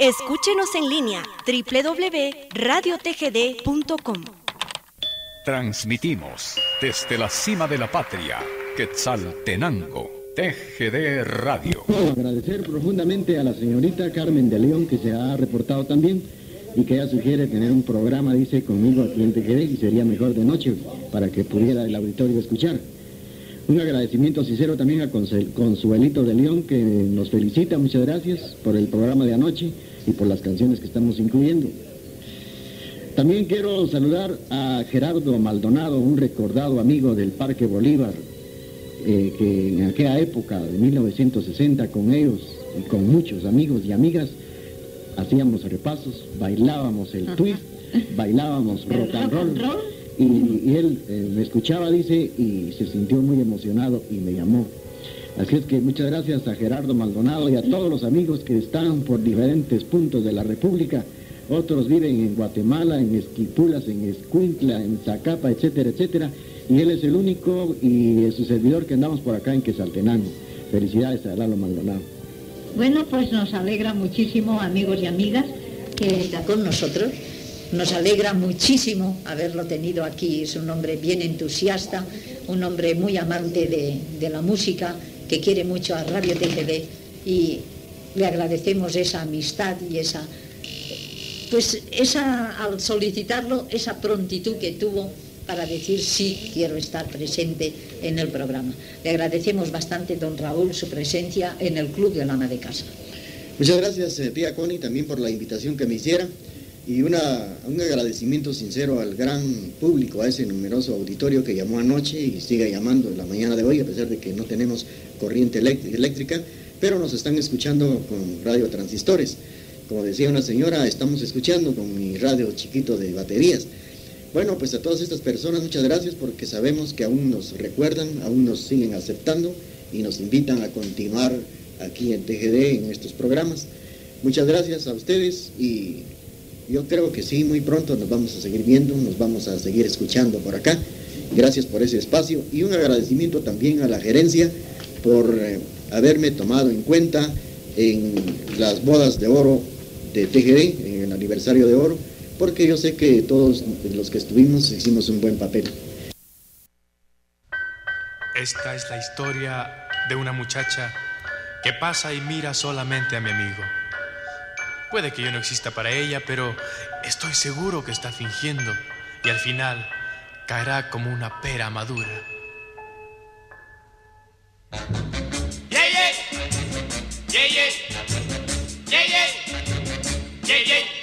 Escúchenos en línea www.radiotgd.com. Transmitimos desde la cima de la patria, Quetzaltenango, TGD Radio. agradecer profundamente a la señorita Carmen de León que se ha reportado también y que ella sugiere tener un programa, dice, conmigo aquí en TGD y sería mejor de noche para que pudiera el auditorio escuchar. Un agradecimiento sincero también a Consuelito de León que nos felicita, muchas gracias por el programa de anoche y por las canciones que estamos incluyendo. También quiero saludar a Gerardo Maldonado, un recordado amigo del Parque Bolívar, eh, que en aquella época de 1960 con ellos y con muchos amigos y amigas hacíamos repasos, bailábamos el twist, bailábamos rock and roll. Y, él eh, me escuchaba, dice, y se sintió muy emocionado y me llamó. Así es que muchas gracias a Gerardo Maldonado y a todos los amigos que están por diferentes puntos de la República. Otros viven en Guatemala, en Esquipulas, en Escuintla, en Zacapa, etcétera, etcétera. Y él es el único y es su servidor que andamos por acá en Quesaltenango. Felicidades a Lalo Maldonado. Bueno, pues nos alegra muchísimo, amigos y amigas, que está con nosotros. Nos alegra muchísimo haberlo tenido aquí. Es un hombre bien entusiasta, un hombre muy amante de, de la música que quiere mucho a Radio TGD y le agradecemos esa amistad y esa, pues esa, al solicitarlo, esa prontitud que tuvo para decir sí, quiero estar presente en el programa. Le agradecemos bastante, don Raúl, su presencia en el Club de la Ama de Casa. Muchas gracias, eh, tía Connie, también por la invitación que me hiciera y una, un agradecimiento sincero al gran público, a ese numeroso auditorio que llamó anoche y sigue llamando la mañana de hoy, a pesar de que no tenemos corriente eléctrica, pero nos están escuchando con radio transistores. Como decía una señora, estamos escuchando con mi radio chiquito de baterías. Bueno, pues a todas estas personas muchas gracias porque sabemos que aún nos recuerdan, aún nos siguen aceptando y nos invitan a continuar aquí en TGD en estos programas. Muchas gracias a ustedes y yo creo que sí, muy pronto nos vamos a seguir viendo, nos vamos a seguir escuchando por acá. Gracias por ese espacio y un agradecimiento también a la gerencia por eh, haberme tomado en cuenta en las bodas de oro de TGD, en el aniversario de oro, porque yo sé que todos los que estuvimos hicimos un buen papel. Esta es la historia de una muchacha que pasa y mira solamente a mi amigo. Puede que yo no exista para ella, pero estoy seguro que está fingiendo y al final caerá como una pera madura.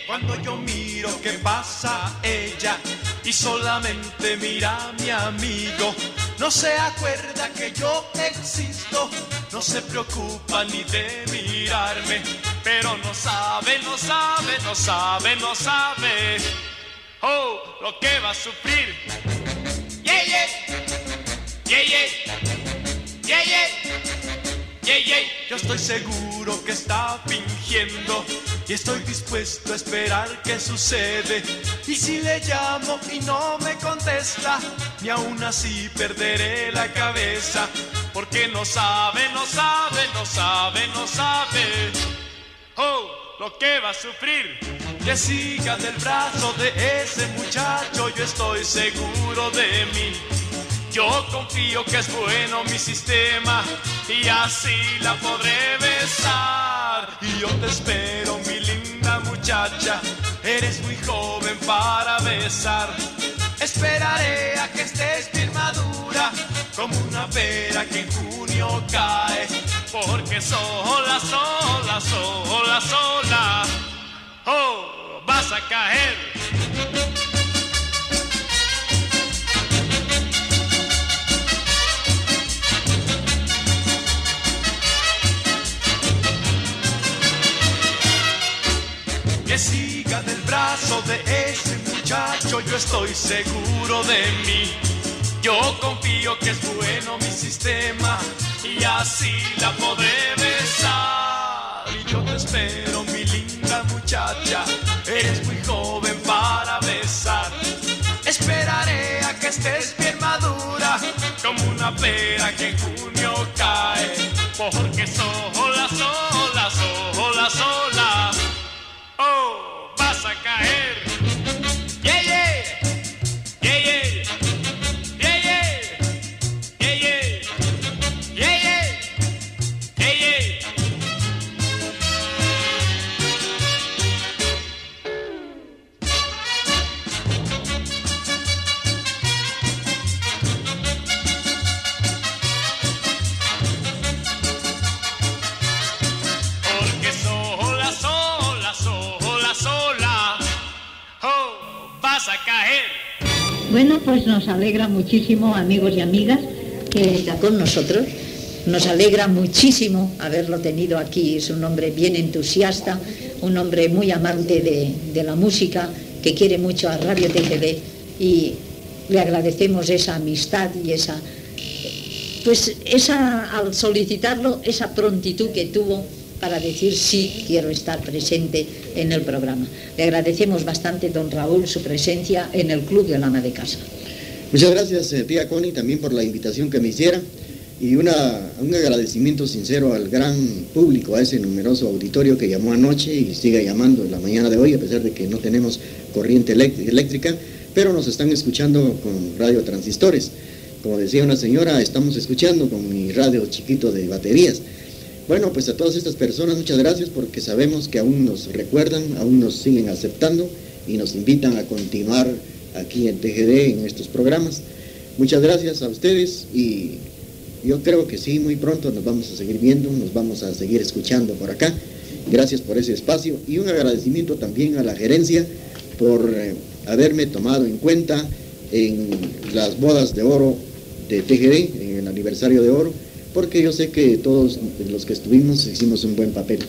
Cuando yo miro que pasa ella y solamente mira a mi amigo, no se acuerda que yo existo, no se preocupa ni de mirarme pero no sabe, no sabe, no sabe, no sabe. Oh, lo que va a sufrir. Yeah, yeah, yeah, yeah, yeah, yeah, yeah, yeah. Yo estoy seguro que está fingiendo y estoy dispuesto a esperar qué sucede. Y si le llamo y no me contesta, ni aún así perderé la cabeza. Porque no sabe, no sabe, no sabe, no sabe oh, lo que va a sufrir. Que siga del brazo de ese muchacho, yo estoy seguro de mí. Yo confío que es bueno mi sistema y así la podré besar. Y yo te espero, mi linda muchacha, eres muy joven para besar. Esperaré a que estés bien madura, como una pera que en junio cae porque sola, sola, sola, sola, oh, vas a caer. Que siga del brazo de ese muchacho, yo estoy seguro de mí. Yo confío que es bueno mi sistema y así la podré besar. Pero mi linda muchacha, eres muy joven para besar. Esperaré a que estés bien madura, como una pera que en junio cae, porque sola, sola, sola, sola, oh, vas a caer. Pues nos alegra muchísimo, amigos y amigas, que está con nosotros. Nos alegra muchísimo haberlo tenido aquí. Es un hombre bien entusiasta, un hombre muy amante de, de la música, que quiere mucho a Radio TGD y le agradecemos esa amistad y esa, pues esa, al solicitarlo, esa prontitud que tuvo para decir sí, quiero estar presente en el programa. Le agradecemos bastante, don Raúl, su presencia en el Club del Ama de Casa. Muchas gracias, eh, tía Connie, también por la invitación que me hiciera y una, un agradecimiento sincero al gran público, a ese numeroso auditorio que llamó anoche y sigue llamando en la mañana de hoy, a pesar de que no tenemos corriente eléctrica, pero nos están escuchando con radio transistores. Como decía una señora, estamos escuchando con mi radio chiquito de baterías. Bueno, pues a todas estas personas muchas gracias porque sabemos que aún nos recuerdan, aún nos siguen aceptando y nos invitan a continuar aquí en TGD en estos programas. Muchas gracias a ustedes y yo creo que sí, muy pronto nos vamos a seguir viendo, nos vamos a seguir escuchando por acá. Gracias por ese espacio y un agradecimiento también a la gerencia por eh, haberme tomado en cuenta en las bodas de oro de TGD, en el aniversario de oro, porque yo sé que todos los que estuvimos hicimos un buen papel.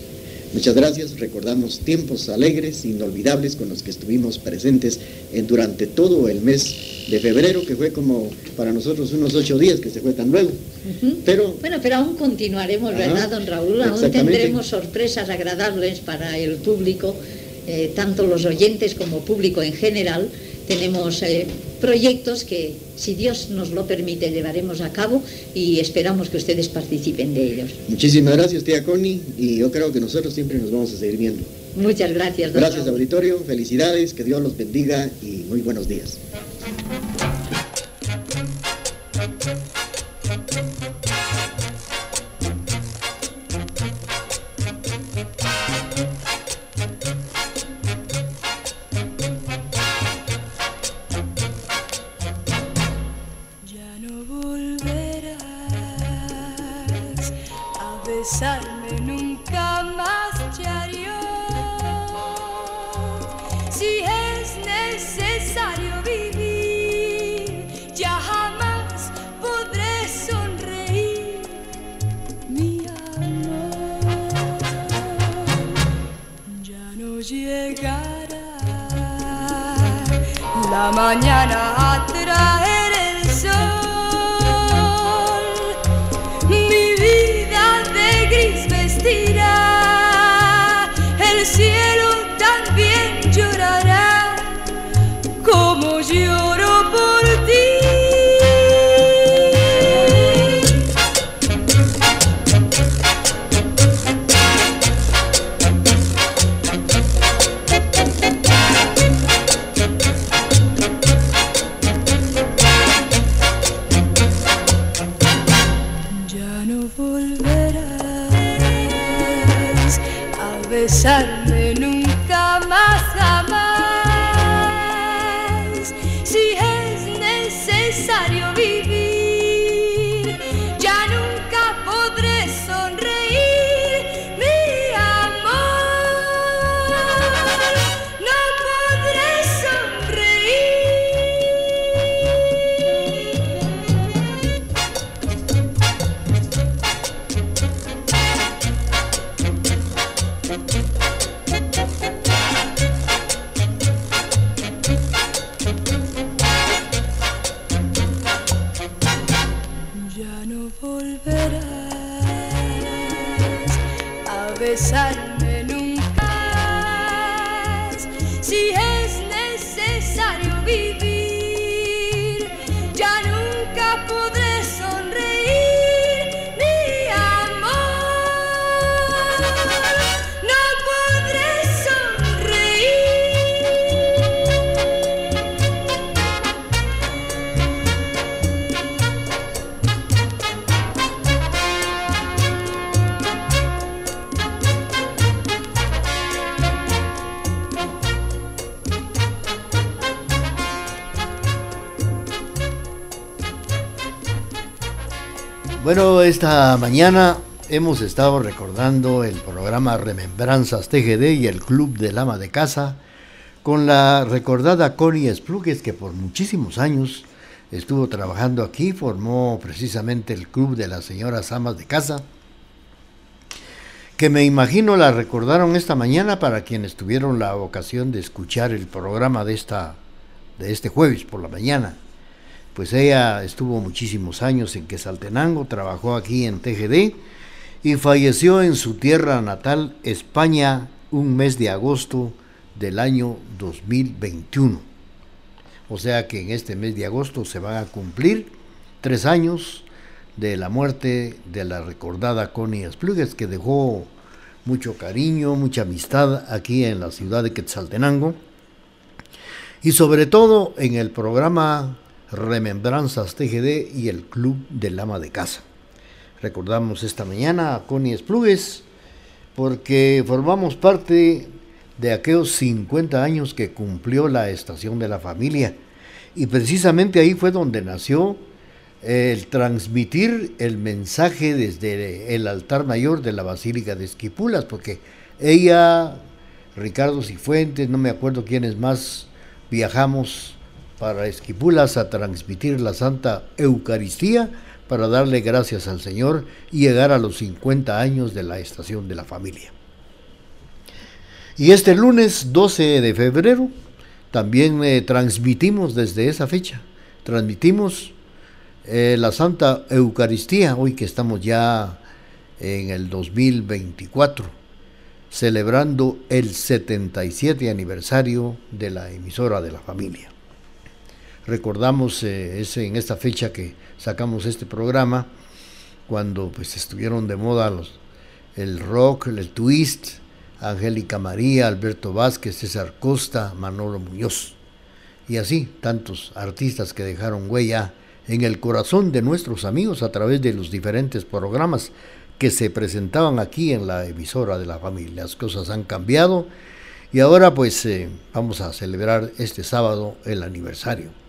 Muchas gracias, recordamos tiempos alegres, inolvidables con los que estuvimos presentes en, durante todo el mes de febrero, que fue como para nosotros unos ocho días, que se fue tan luego. pero, bueno, pero aún continuaremos, ¿verdad, don Raúl? Aún tendremos sorpresas agradables para el público eh, tanto los oyentes como público en general, tenemos eh, proyectos que, si Dios nos lo permite, llevaremos a cabo y esperamos que ustedes participen de ellos. Muchísimas gracias, tía Connie, y yo creo que nosotros siempre nos vamos a seguir viendo. Muchas gracias. Don gracias, auditorio, felicidades, que Dios los bendiga y muy buenos días. Sim. Bueno, esta mañana hemos estado recordando el programa Remembranzas TGD y el Club del Ama de Casa con la recordada Connie Splugues, que por muchísimos años estuvo trabajando aquí, formó precisamente el club de las señoras amas de casa, que me imagino la recordaron esta mañana para quienes tuvieron la ocasión de escuchar el programa de, esta, de este jueves por la mañana. Pues ella estuvo muchísimos años en Quesaltenango, trabajó aquí en TGD y falleció en su tierra natal, España, un mes de agosto del año 2021. O sea que en este mes de agosto se van a cumplir tres años de la muerte de la recordada Connie Splugues, que dejó mucho cariño, mucha amistad aquí en la ciudad de Quetzaltenango. Y sobre todo en el programa Remembranzas TGD y el Club del Ama de Casa. Recordamos esta mañana a Connie Splugues porque formamos parte de aquellos 50 años que cumplió la estación de la familia. Y precisamente ahí fue donde nació el transmitir el mensaje desde el altar mayor de la Basílica de Esquipulas, porque ella, Ricardo Cifuentes, no me acuerdo quiénes más, viajamos para Esquipulas a transmitir la Santa Eucaristía para darle gracias al Señor y llegar a los 50 años de la estación de la familia. Y este lunes 12 de febrero también eh, transmitimos desde esa fecha, transmitimos eh, la Santa Eucaristía, hoy que estamos ya en el 2024, celebrando el 77 aniversario de la emisora de la familia. Recordamos eh, ese, en esta fecha que sacamos este programa, cuando pues estuvieron de moda los, el rock, el twist, Angélica María, Alberto Vázquez, César Costa, Manolo Muñoz. Y así tantos artistas que dejaron huella en el corazón de nuestros amigos a través de los diferentes programas que se presentaban aquí en la emisora de la familia. Las cosas han cambiado y ahora pues eh, vamos a celebrar este sábado el aniversario.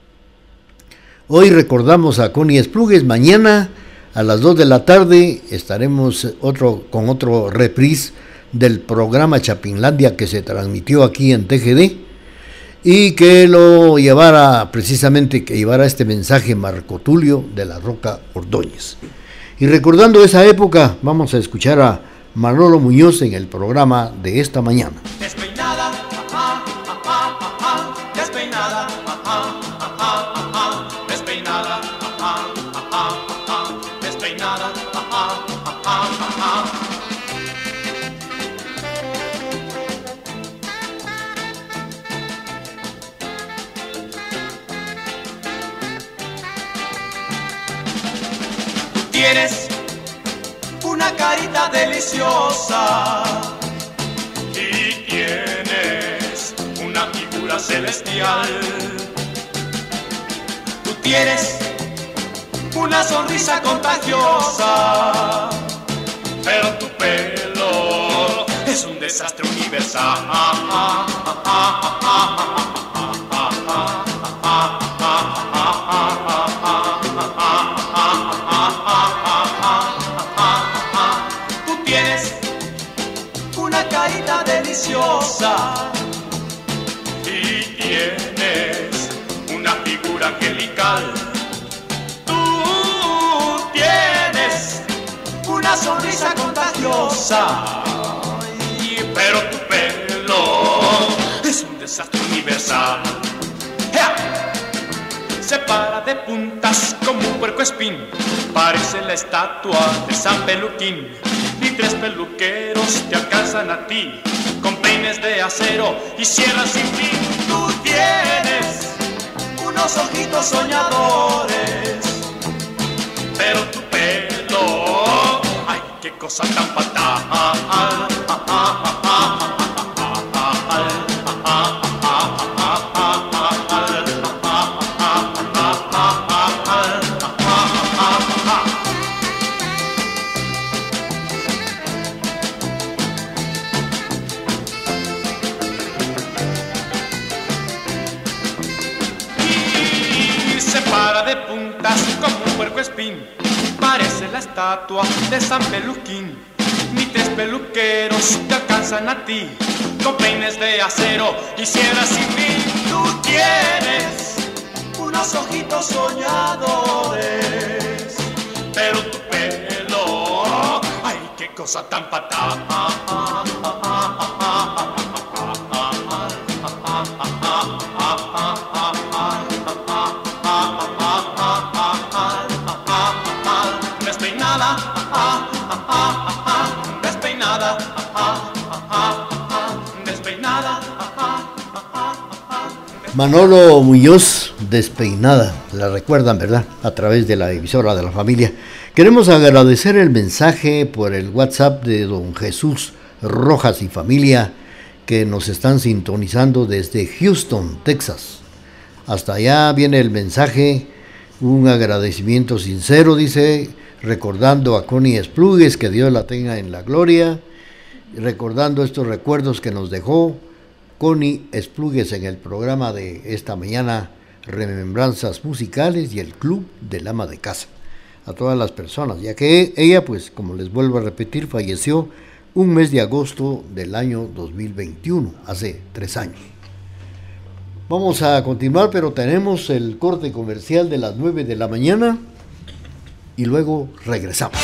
Hoy recordamos a Connie Esplugues, mañana a las 2 de la tarde estaremos otro, con otro reprise del programa Chapinlandia que se transmitió aquí en TGD y que lo llevara precisamente, que llevara este mensaje Marco Tulio de la Roca Ordóñez. Y recordando esa época, vamos a escuchar a Manolo Muñoz en el programa de esta mañana. Deliciosa y tienes una figura celestial. Tú tienes una sonrisa contagiosa, pero tu pelo es un desastre universal. universal. Se para de puntas como un puerco espín, parece la estatua de San Peluquín. Ni tres peluqueros te alcanzan a ti con peines de acero y sierras sin fin. Tú tienes unos ojitos soñadores, pero tu pelo, ay, qué cosa tan fatal. Parece la estatua de San Peluquín. Ni tres peluqueros te alcanzan a ti, con peines de acero. Quisiera si tú tienes unos ojitos soñadores, pero tu pelo, ay, qué cosa tan patada. Manolo Muñoz, despeinada, la recuerdan, ¿verdad? A través de la emisora de la familia. Queremos agradecer el mensaje por el WhatsApp de don Jesús Rojas y familia que nos están sintonizando desde Houston, Texas. Hasta allá viene el mensaje, un agradecimiento sincero, dice, recordando a Connie Esplugues, que Dios la tenga en la gloria, recordando estos recuerdos que nos dejó Connie Esplugues en el programa de esta mañana, Remembranzas Musicales y el Club del Ama de Casa. A todas las personas, ya que ella, pues, como les vuelvo a repetir, falleció un mes de agosto del año 2021, hace tres años. Vamos a continuar, pero tenemos el corte comercial de las 9 de la mañana y luego regresamos.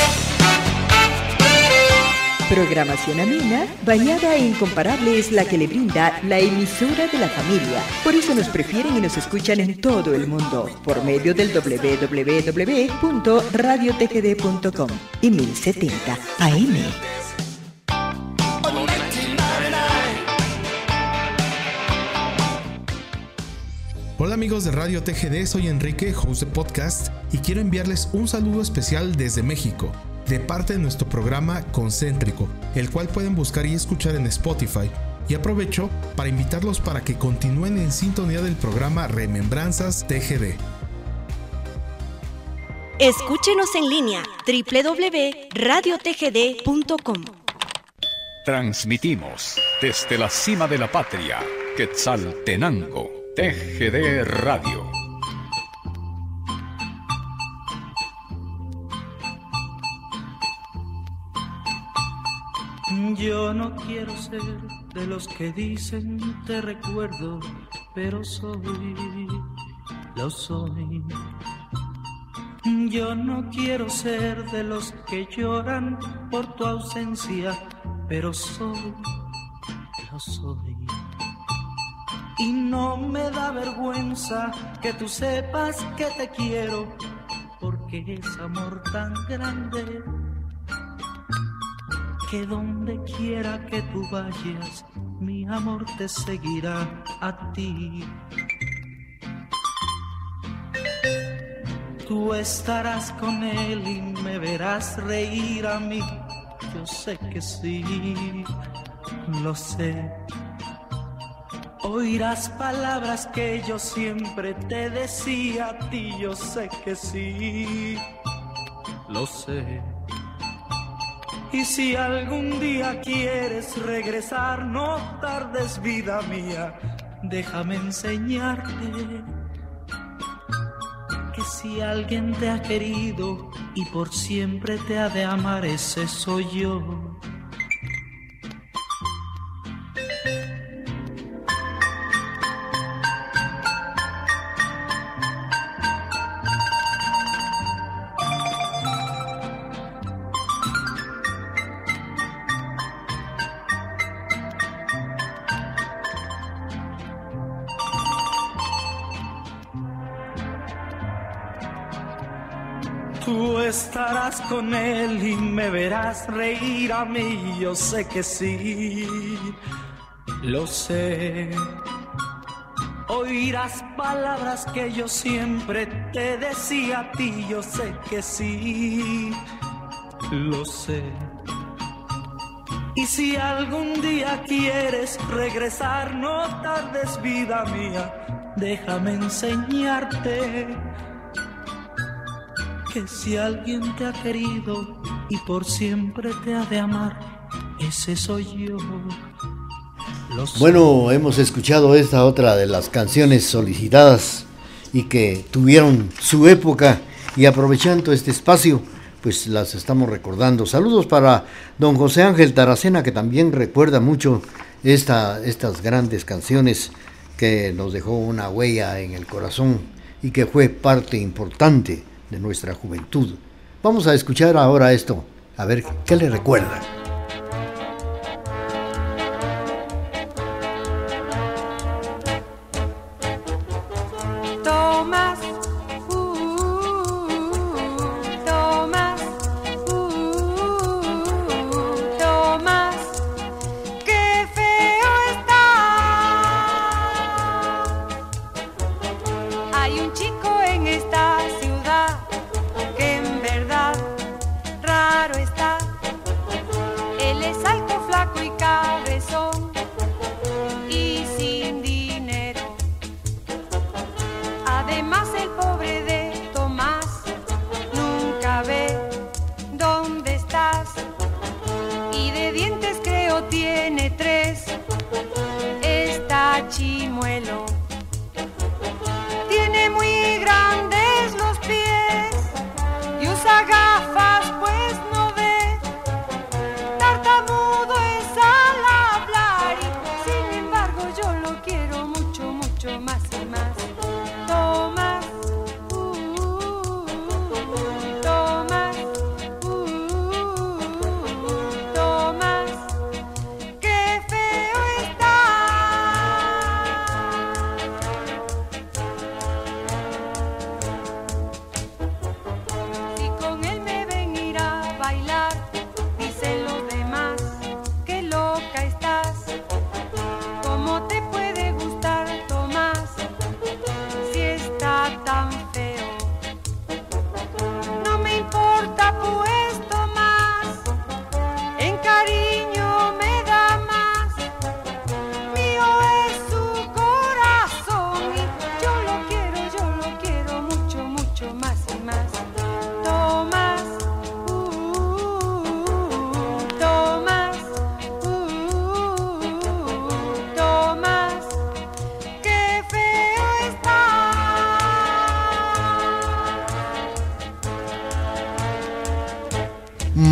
Programación amena, bañada e incomparable es la que le brinda la emisora de la familia. Por eso nos prefieren y nos escuchan en todo el mundo por medio del www.radiotgd.com y 1070 AM. Hola amigos de Radio TGD, soy Enrique, host de podcast, y quiero enviarles un saludo especial desde México de parte de nuestro programa Concéntrico, el cual pueden buscar y escuchar en Spotify. Y aprovecho para invitarlos para que continúen en sintonía del programa Remembranzas TGD. Escúchenos en línea www.radiotgd.com. Transmitimos desde la cima de la patria, Quetzaltenango, TGD Radio Yo no quiero ser de los que dicen te recuerdo, pero soy, lo soy. Yo no quiero ser de los que lloran por tu ausencia, pero soy, lo soy. Y no me da vergüenza que tú sepas que te quiero, porque es amor tan grande que donde quiera que tú vayas, mi amor te seguirá a ti. Tú estarás con él y me verás reír a mí. Yo sé que sí, lo sé. Oirás palabras que yo siempre te decía a ti. Yo sé que sí, lo sé. Y si algún día quieres regresar, no tardes vida mía, déjame enseñarte que si alguien te ha querido y por siempre te ha de amar, ese soy yo. Con él y me verás reír a mí. Yo sé que sí, lo sé. Oirás palabras que yo siempre te decía a ti. Yo sé que sí, lo sé. Y si algún día quieres regresar, no tardes vida mía, déjame enseñarte que si alguien te ha querido y por siempre te ha de amar, ese soy yo. Bueno, hemos escuchado esta otra de las canciones solicitadas y que tuvieron su época y aprovechando este espacio, pues las estamos recordando. Saludos para don José Ángel Taracena, que también recuerda mucho esta, estas grandes canciones que nos dejó una huella en el corazón y que fue parte importante de nuestra juventud. Vamos a escuchar ahora esto, a ver qué le recuerda.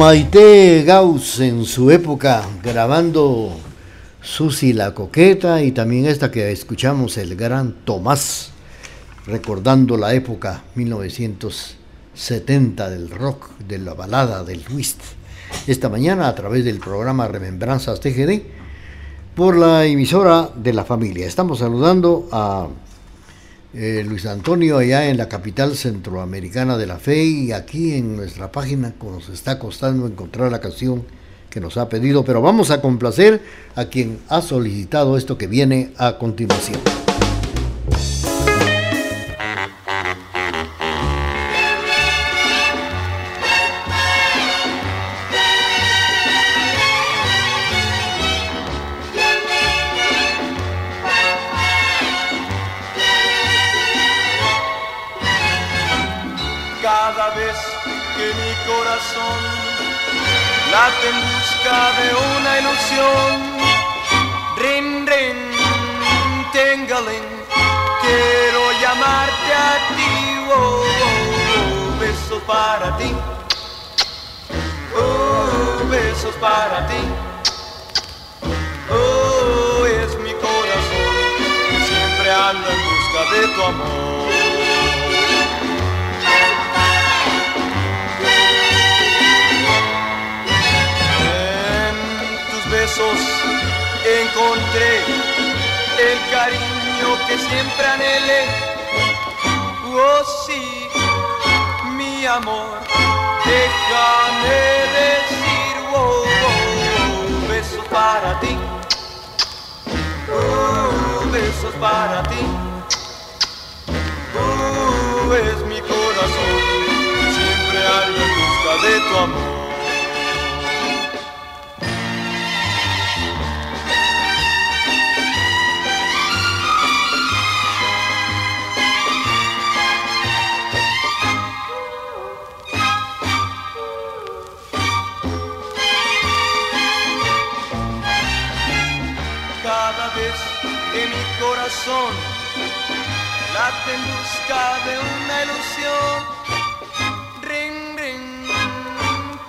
Maite Gauss en su época grabando Susi la Coqueta y también esta que escuchamos, el gran Tomás, recordando la época 1970 del rock, de la balada, del twist. Esta mañana a través del programa Remembranzas TGD por la emisora de la familia. Estamos saludando a eh, Luis Antonio allá en la capital centroamericana de la fe y aquí en nuestra página nos está costando encontrar la canción que nos ha pedido, pero vamos a complacer a quien ha solicitado esto que viene a continuación. Ti, oh, oh, besos para ti. Oh, besos para ti. Oh, es mi corazón, siempre anda en busca de tu amor. encontré el cariño que siempre anhelé. Oh sí, mi amor, déjame decir, oh, oh besos para ti, oh, besos para ti. Oh, es mi corazón, siempre ando en busca de tu amor. Corazón late en busca de una ilusión. Ring, ring,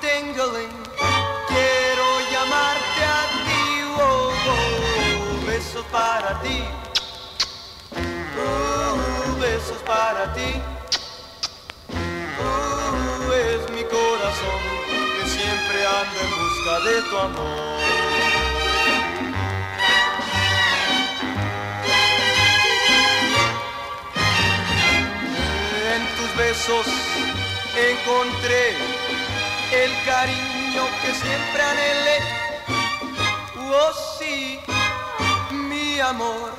tingling, quiero llamarte a ti, oh, oh. para ti. Uh, besos para ti. Uh, es mi corazón que siempre anda en busca de tu amor. Besos encontré el cariño que siempre anhelé. Oh sí, mi amor,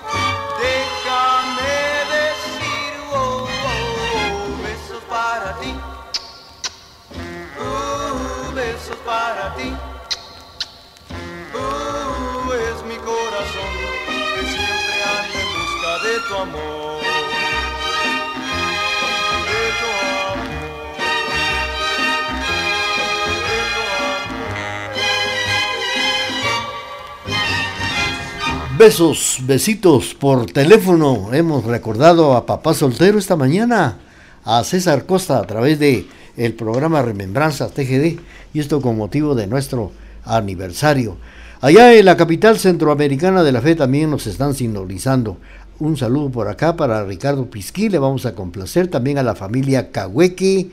déjame decir, oh, oh, oh, besos para ti, uh, besos para ti, uh, es mi corazón que siempre anda en busca de tu amor, Besos, besitos por teléfono. Hemos recordado a papá soltero esta mañana, a César Costa a través de el programa Remembranzas TGD y esto con motivo de nuestro aniversario. Allá en la capital centroamericana de la fe también nos están sintonizando. Un saludo por acá para Ricardo Pisquí, le vamos a complacer también a la familia Cahuequi,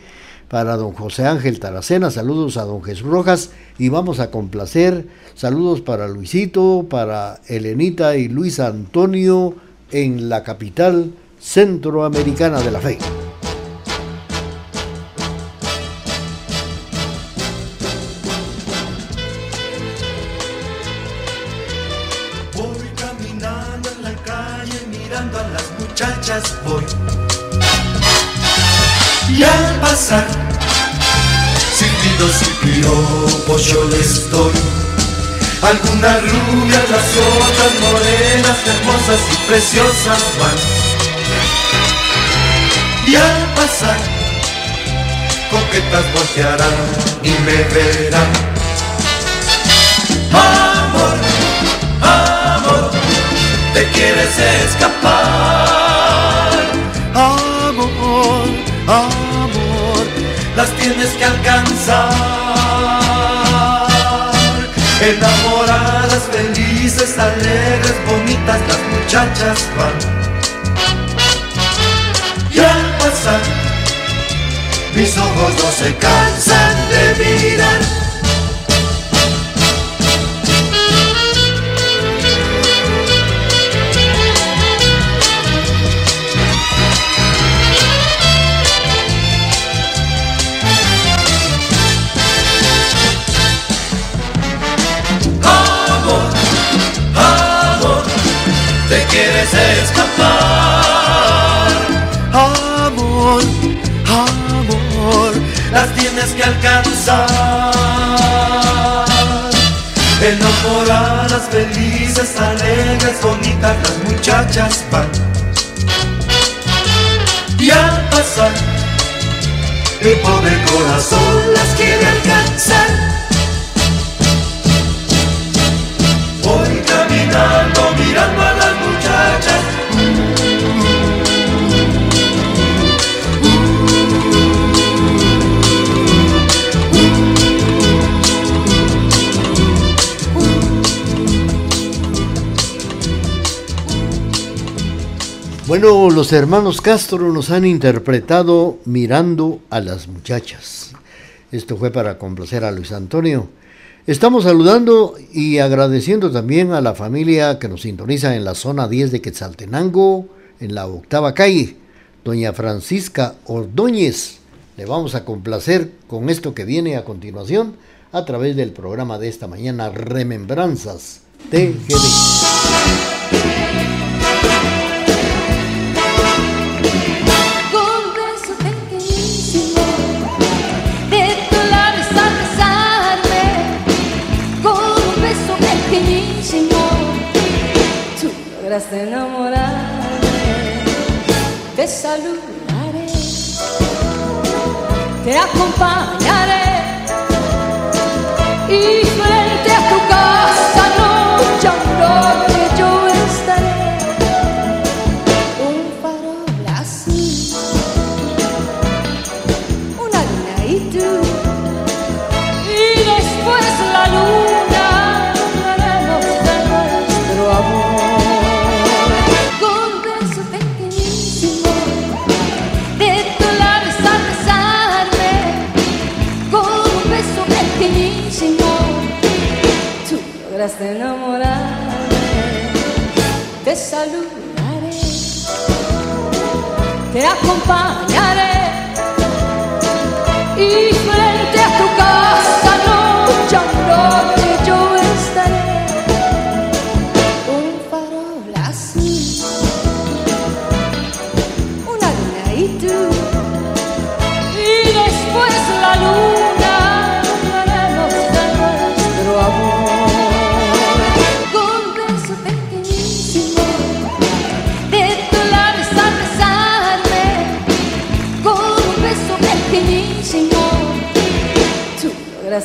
para don José Ángel Taracena, saludos a don Jesús Rojas y vamos a complacer saludos para Luisito, para Elenita y Luis Antonio en la capital centroamericana de la fe. Doy. Algunas rubias, las otras morenas, hermosas y preciosas van. Y al pasar, coquetas voltearán y me verán. Amor, amor, te quieres escapar. Amor, amor, las tienes que alcanzar. Enamoradas, felices, alegres, bonitas, las muchachas van. Y al pasar, mis ojos no se cansan de mirar. Muchachas van. Y al pasar, mi pobre corazón las quiere Bueno, los hermanos Castro nos han interpretado Mirando a las muchachas. Esto fue para complacer a Luis Antonio. Estamos saludando y agradeciendo también a la familia que nos sintoniza en la zona 10 de Quetzaltenango, en la octava calle, doña Francisca Ordóñez. Le vamos a complacer con esto que viene a continuación a través del programa de esta mañana, Remembranzas TGD. Lograste enamorarme. Te saludaré, te acompañaré y te acompañaré y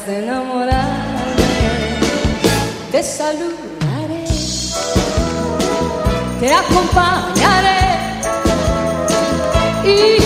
lograste enamorarme, te saludaré, te acompañaré y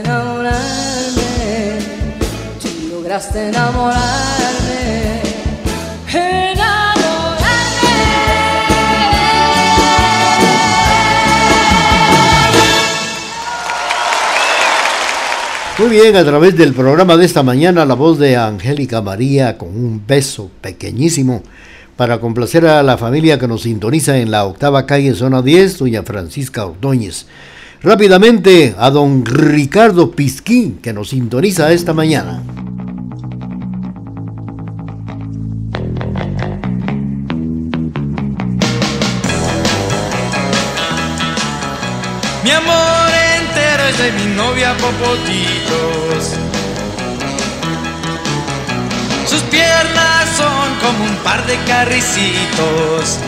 enamorarme. Tú lograste enamorarme. Muy bien, a través del programa de esta mañana, la voz de Angélica María con un beso pequeñísimo para complacer a la familia que nos sintoniza en la octava calle, zona 10, doña Francisca Ordóñez. Rápidamente a don Ricardo Pisquín, que nos sintoniza esta mañana. Mi amor entero es de mi novia Popotitos. Sus piernas son como un par de carricitos.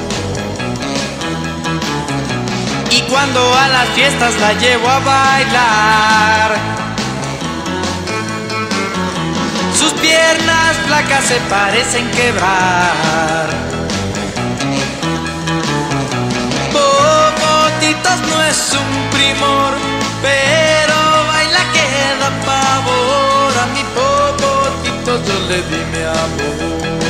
Cuando a las fiestas la llevo a bailar, sus piernas flacas se parecen quebrar. Popotitos no es un primor, pero baila que da pavor. A mi Popotitos yo le di mi amor.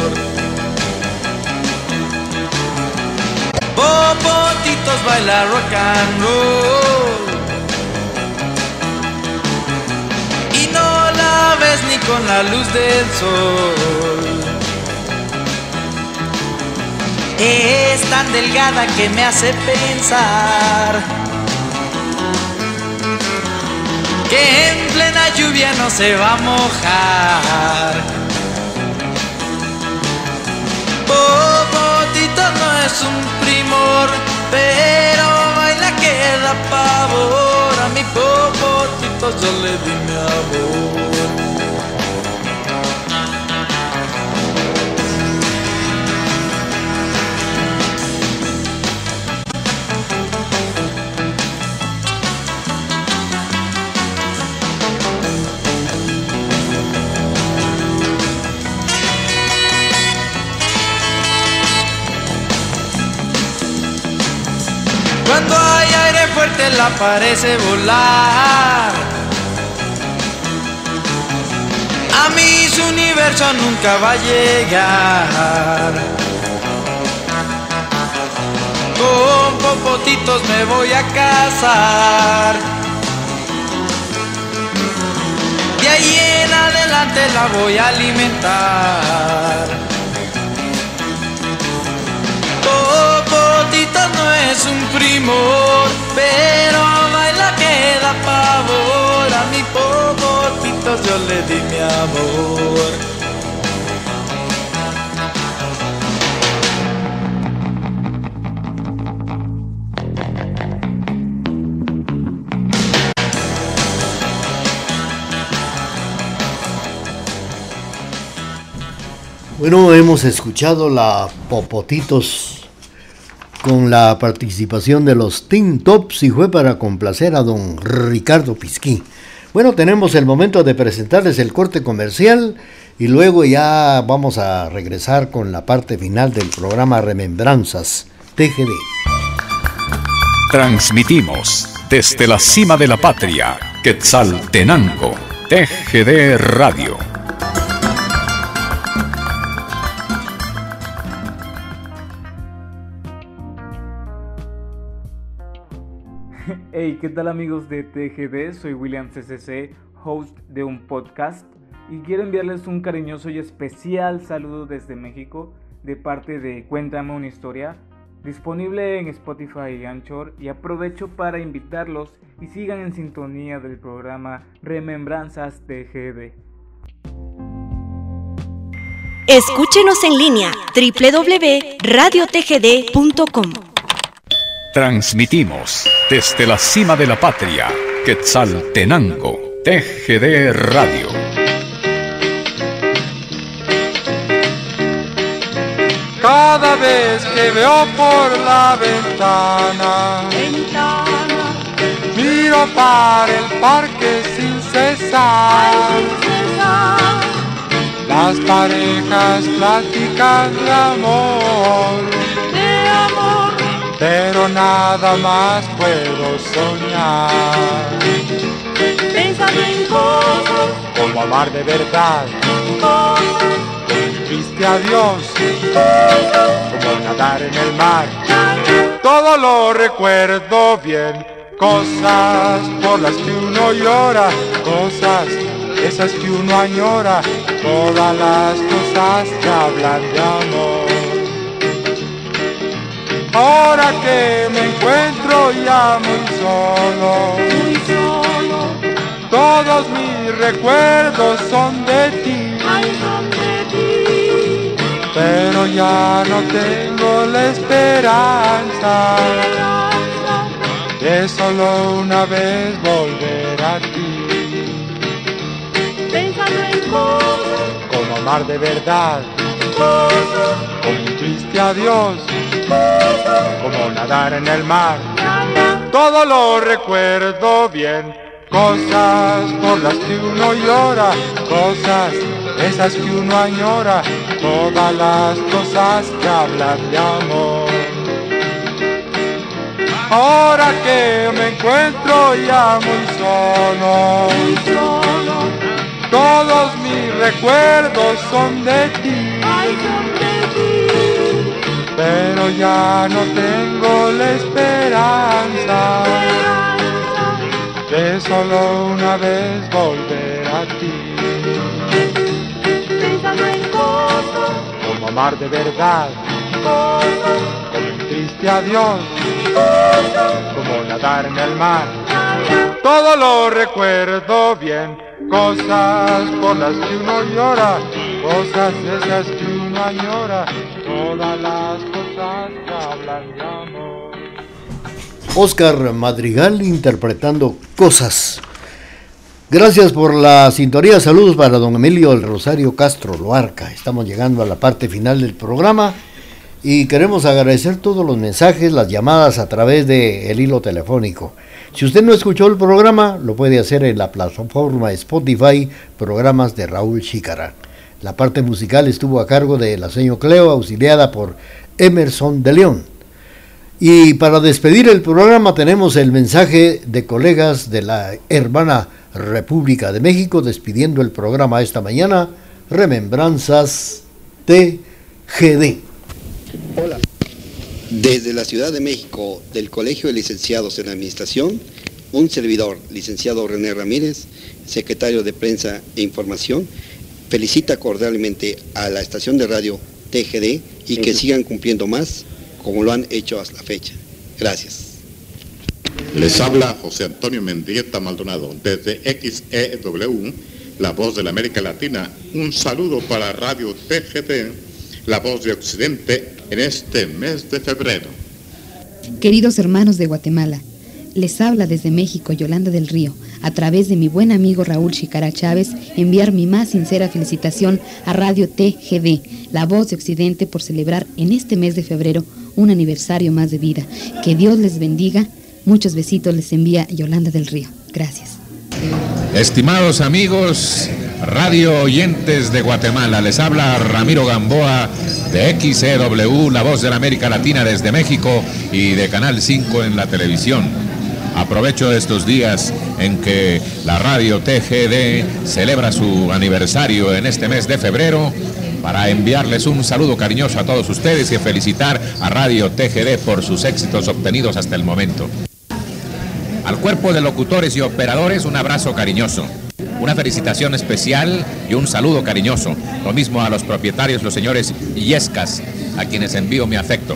Popotitos baila rock and roll. Y no la ves ni con la luz del sol. Es tan delgada que me hace pensar que en plena lluvia no se va a mojar. No es un primor, pero baila que da pavor. A mi popotito yo le di mi amor. Cuando hay aire fuerte la parece volar. A mí su universo nunca va a llegar. Con popotitos me voy a casar. De ahí en adelante la voy a alimentar. No es un primor, pero baila que da pavor. A mi Popotito yo le di mi amor. Bueno, hemos escuchado la Popotitos con la participación de los Teen Tops y fue para complacer a don Ricardo Pisquí. Bueno, tenemos el momento de presentarles el corte comercial y luego ya vamos a regresar con la parte final del programa Remembranzas TGD. Transmitimos desde la cima de la patria, Quetzaltenango, TGD Radio. Hey, ¿qué tal amigos de TGD? Soy William CCC, host de un podcast y quiero enviarles un cariñoso y especial saludo desde México de parte de Cuéntame una historia, disponible en Spotify y Anchor y aprovecho para invitarlos y sigan en sintonía del programa Remembranzas TGD. Escúchenos en línea www.radiotgd.com. Transmitimos desde la cima de la patria, Quetzaltenango, TGD Radio. Cada vez que veo por la ventana, miro para el parque sin cesar. Las parejas platican de amor, de amor, pero nada más puedo soñar. pensando en cosas, Como amar de verdad, cosas, triste a Dios, como nadar en el mar. Todo lo recuerdo bien, cosas por las que uno llora, cosas esas que uno añora, todas las cosas que hablan de amor. Ahora que me encuentro ya muy solo, muy solo, todos mis recuerdos son de ti. ay, son de ti. pero ya no tengo la esperanza. De solo una vez volver a ti. Pensando en cosas, Como amar de verdad, cosas, como un triste adiós, como nadar en el mar. Todo lo recuerdo bien, cosas por las que uno llora, cosas esas que uno añora, todas las cosas que hablan de amor. Ahora que me encuentro ya muy solo, todos mis recuerdos son de ti, pero ya no tengo la esperanza de solo una vez volver a ti. Pensando en cosas, Como amar de verdad, cosas, como un triste adiós, como nadar en el mar. Todo lo recuerdo bien, cosas por las que uno llora, cosas esas que uno añora, todas las cosas que de. Oscar Madrigal interpretando cosas. Gracias por la sintonía. Saludos para don Emilio El Rosario Castro Loarca. Estamos llegando a la parte final del programa y queremos agradecer todos los mensajes, las llamadas a través del hilo telefónico. Si usted no escuchó el programa, lo puede hacer en la plataforma Spotify, programas de Raúl Chícara. La parte musical estuvo a cargo de la señor Cleo, auxiliada por Emerson de León. Y para despedir el programa tenemos el mensaje de colegas de la hermana República de México despidiendo el programa esta mañana, Remembranzas TGD. Hola. Desde la Ciudad de México, del Colegio de Licenciados en Administración, un servidor, licenciado René Ramírez, secretario de Prensa e Información, felicita cordialmente a la estación de radio TGD y que sigan cumpliendo más como lo han hecho hasta la fecha. Gracias. Les habla José Antonio Mendieta Maldonado desde XEW, la voz de la América Latina. Un saludo para Radio TGT, la voz de Occidente, en este mes de febrero. Queridos hermanos de Guatemala, les habla desde México Yolanda del Río, a través de mi buen amigo Raúl Chicara Chávez, enviar mi más sincera felicitación a Radio TGD, la voz de Occidente, por celebrar en este mes de febrero un aniversario más de vida. Que Dios les bendiga. Muchos besitos les envía Yolanda del Río. Gracias. Estimados amigos Radio Oyentes de Guatemala. Les habla Ramiro Gamboa de XCW, La Voz de la América Latina desde México y de Canal 5 en la televisión. Aprovecho estos días en que la radio TGD celebra su aniversario en este mes de febrero para enviarles un saludo cariñoso a todos ustedes y felicitar a Radio TGD por sus éxitos obtenidos hasta el momento. Al cuerpo de locutores y operadores un abrazo cariñoso. Una felicitación especial y un saludo cariñoso. Lo mismo a los propietarios, los señores Yescas, a quienes envío mi afecto.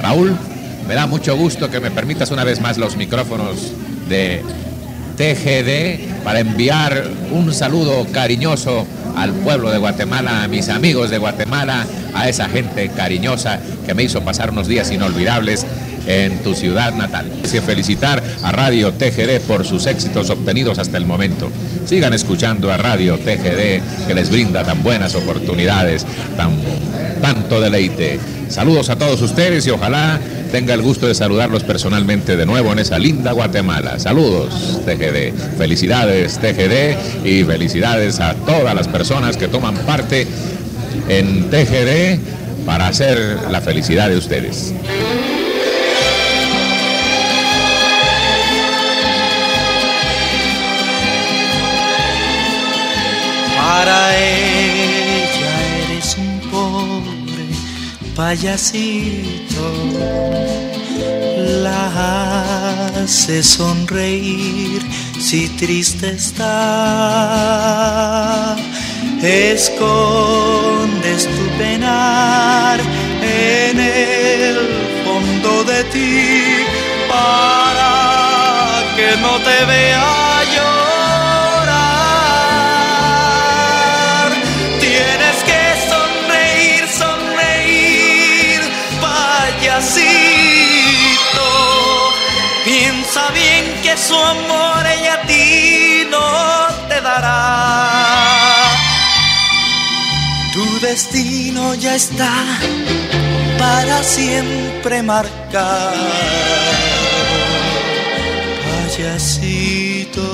Raúl, me da mucho gusto que me permitas una vez más los micrófonos de TGD para enviar un saludo cariñoso al pueblo de Guatemala, a mis amigos de Guatemala, a esa gente cariñosa que me hizo pasar unos días inolvidables en tu ciudad natal. Y felicitar a Radio TGD por sus éxitos obtenidos hasta el momento. Sigan escuchando a Radio TGD que les brinda tan buenas oportunidades, tan, tanto deleite. Saludos a todos ustedes y ojalá tenga el gusto de saludarlos personalmente de nuevo en esa linda Guatemala. Saludos, TGD. Felicidades, TGD, y felicidades a todas las personas que toman parte en TGD para hacer la felicidad de ustedes. Para ella payasito, la hace sonreír si triste está. Escondes tu penar en el fondo de ti para que no te vea su amor ella a ti no te dará. Tu destino ya está para siempre marcado. Payasito,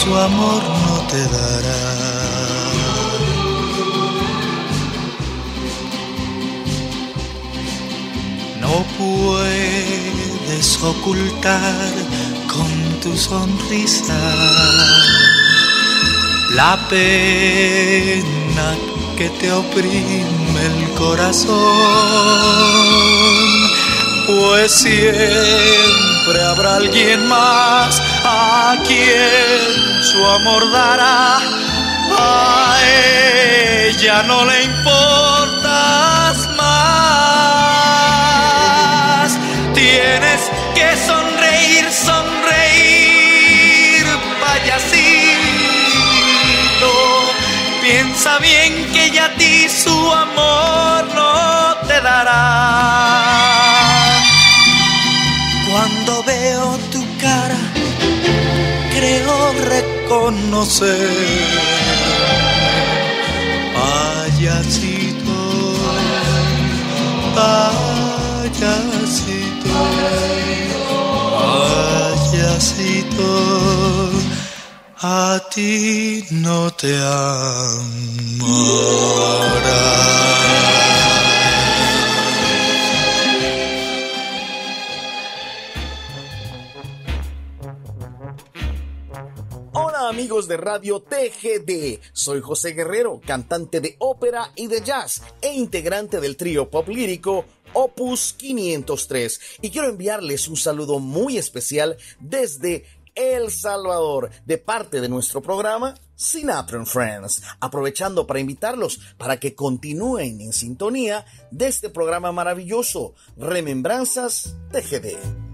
su amor no te dará. No puedes ocultar con tu sonrisa la pena que te oprime el corazón, pues siempre habrá alguien más a quien su amor dará. A ella no le importas Piensa bien que ya a ti su amor no te dará. Cuando veo tu cara, creo reconocer. Payasito, payasito, payasito, a ti no te amará. Hola amigos de Radio TGD, soy José Guerrero, cantante de ópera y de jazz e integrante del trío pop lírico Opus 503 y quiero enviarles un saludo muy especial desde El Salvador de parte de nuestro programa Sinatra and Friends, aprovechando para invitarlos para que continúen en sintonía de este programa maravilloso Remembranzas TGD.